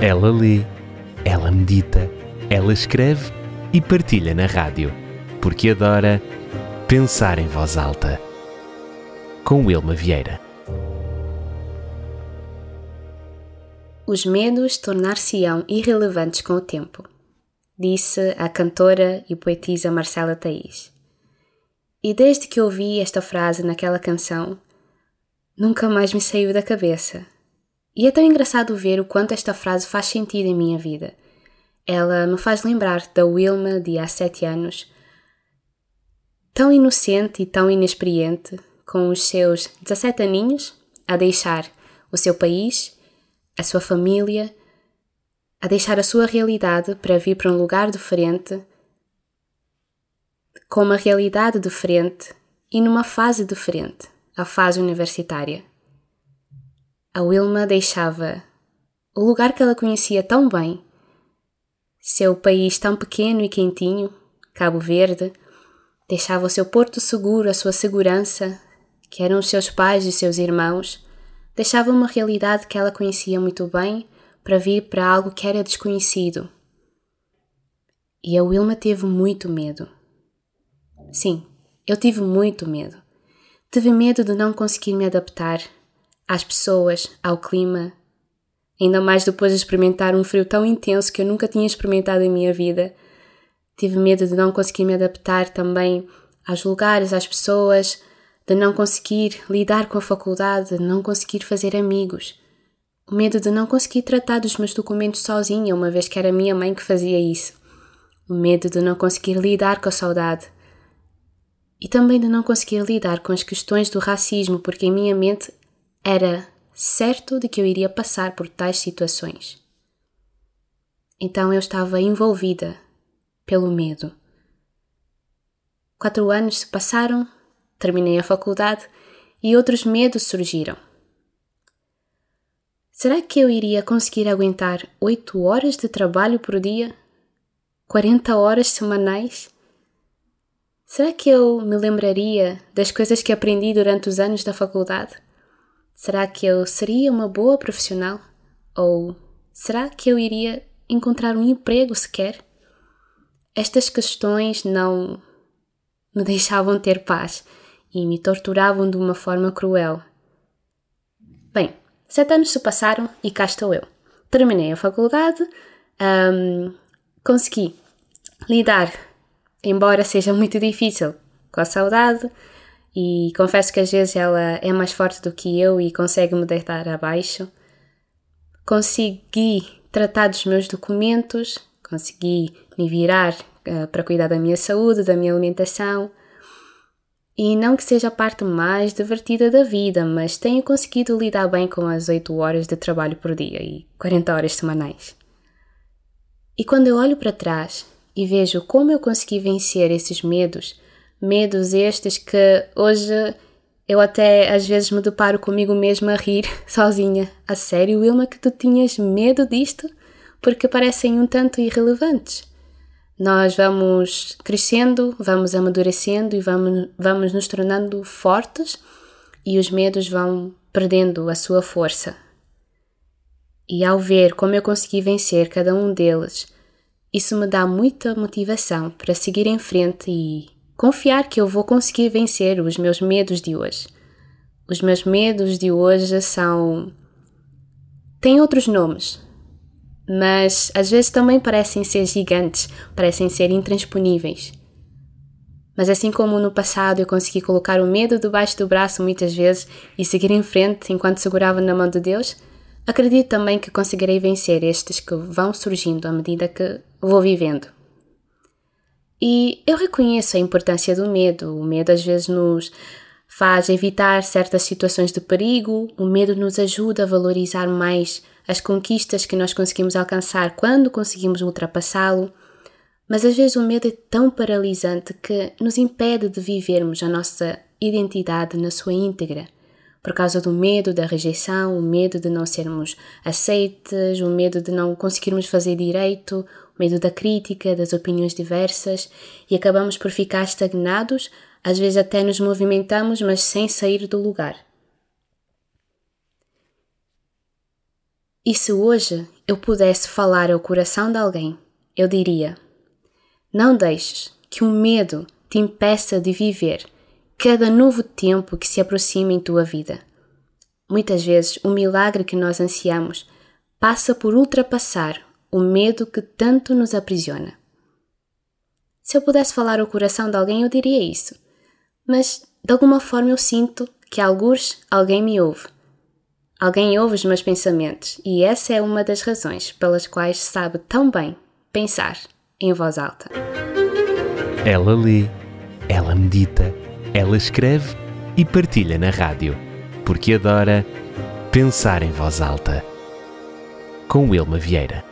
Ela lê, ela medita, ela escreve e partilha na rádio, porque adora pensar em voz alta. Com Wilma Vieira. Os medos tornar-se-ão irrelevantes com o tempo, disse a cantora e poetisa Marcela Thaís. E desde que ouvi esta frase naquela canção, nunca mais me saiu da cabeça. E é tão engraçado ver o quanto esta frase faz sentido em minha vida. Ela me faz lembrar da Wilma de há sete anos, tão inocente e tão inexperiente, com os seus 17 aninhos, a deixar o seu país, a sua família, a deixar a sua realidade para vir para um lugar diferente, com uma realidade diferente e numa fase diferente, a fase universitária. A Wilma deixava o lugar que ela conhecia tão bem, seu país tão pequeno e quentinho, Cabo Verde, deixava o seu porto seguro, a sua segurança, que eram os seus pais e seus irmãos, deixava uma realidade que ela conhecia muito bem para vir para algo que era desconhecido. E a Wilma teve muito medo. Sim, eu tive muito medo. Tive medo de não conseguir me adaptar às pessoas, ao clima, ainda mais depois de experimentar um frio tão intenso que eu nunca tinha experimentado em minha vida. Tive medo de não conseguir me adaptar também aos lugares, às pessoas, de não conseguir lidar com a faculdade, de não conseguir fazer amigos. O medo de não conseguir tratar dos meus documentos sozinha, uma vez que era minha mãe que fazia isso. O medo de não conseguir lidar com a saudade. E também de não conseguir lidar com as questões do racismo, porque em minha mente era certo de que eu iria passar por tais situações. Então eu estava envolvida pelo medo. Quatro anos se passaram, terminei a faculdade e outros medos surgiram. Será que eu iria conseguir aguentar oito horas de trabalho por dia? 40 horas semanais? Será que eu me lembraria das coisas que aprendi durante os anos da faculdade? Será que eu seria uma boa profissional? Ou será que eu iria encontrar um emprego sequer? Estas questões não me deixavam ter paz e me torturavam de uma forma cruel. Bem, sete anos se passaram e cá estou eu. Terminei a faculdade, um, consegui lidar, embora seja muito difícil, com a saudade, e confesso que às vezes ela é mais forte do que eu e consegue me deitar abaixo. Consegui tratar dos meus documentos, consegui me virar uh, para cuidar da minha saúde, da minha alimentação. E não que seja a parte mais divertida da vida, mas tenho conseguido lidar bem com as 8 horas de trabalho por dia e 40 horas semanais. E quando eu olho para trás e vejo como eu consegui vencer esses medos, medos estes que hoje eu até às vezes me deparo comigo mesma a rir sozinha. A sério, Wilma, que tu tinhas medo disto? Porque parecem um tanto irrelevantes. Nós vamos crescendo, vamos amadurecendo e vamos, vamos nos tornando fortes e os medos vão perdendo a sua força. E ao ver como eu consegui vencer cada um deles, isso me dá muita motivação para seguir em frente e confiar que eu vou conseguir vencer os meus medos de hoje. Os meus medos de hoje são. têm outros nomes, mas às vezes também parecem ser gigantes, parecem ser intransponíveis. Mas assim como no passado eu consegui colocar o medo debaixo do braço muitas vezes e seguir em frente enquanto segurava na mão de Deus, acredito também que conseguirei vencer estes que vão surgindo à medida que vou vivendo. E eu reconheço a importância do medo. O medo às vezes nos faz evitar certas situações de perigo, o medo nos ajuda a valorizar mais as conquistas que nós conseguimos alcançar quando conseguimos ultrapassá-lo. Mas às vezes o medo é tão paralisante que nos impede de vivermos a nossa identidade na sua íntegra. Por causa do medo da rejeição, o medo de não sermos aceites, o medo de não conseguirmos fazer direito, medo da crítica, das opiniões diversas e acabamos por ficar estagnados, às vezes até nos movimentamos, mas sem sair do lugar. E se hoje eu pudesse falar ao coração de alguém, eu diria: Não deixes que o medo te impeça de viver cada novo tempo que se aproxima em tua vida. Muitas vezes, o milagre que nós ansiamos passa por ultrapassar o medo que tanto nos aprisiona. Se eu pudesse falar ao coração de alguém, eu diria isso. Mas, de alguma forma, eu sinto que, alguns, alguém me ouve. Alguém ouve os meus pensamentos, e essa é uma das razões pelas quais sabe tão bem pensar em voz alta. Ela lê, ela medita, ela escreve e partilha na rádio, porque adora pensar em voz alta. Com Wilma Vieira.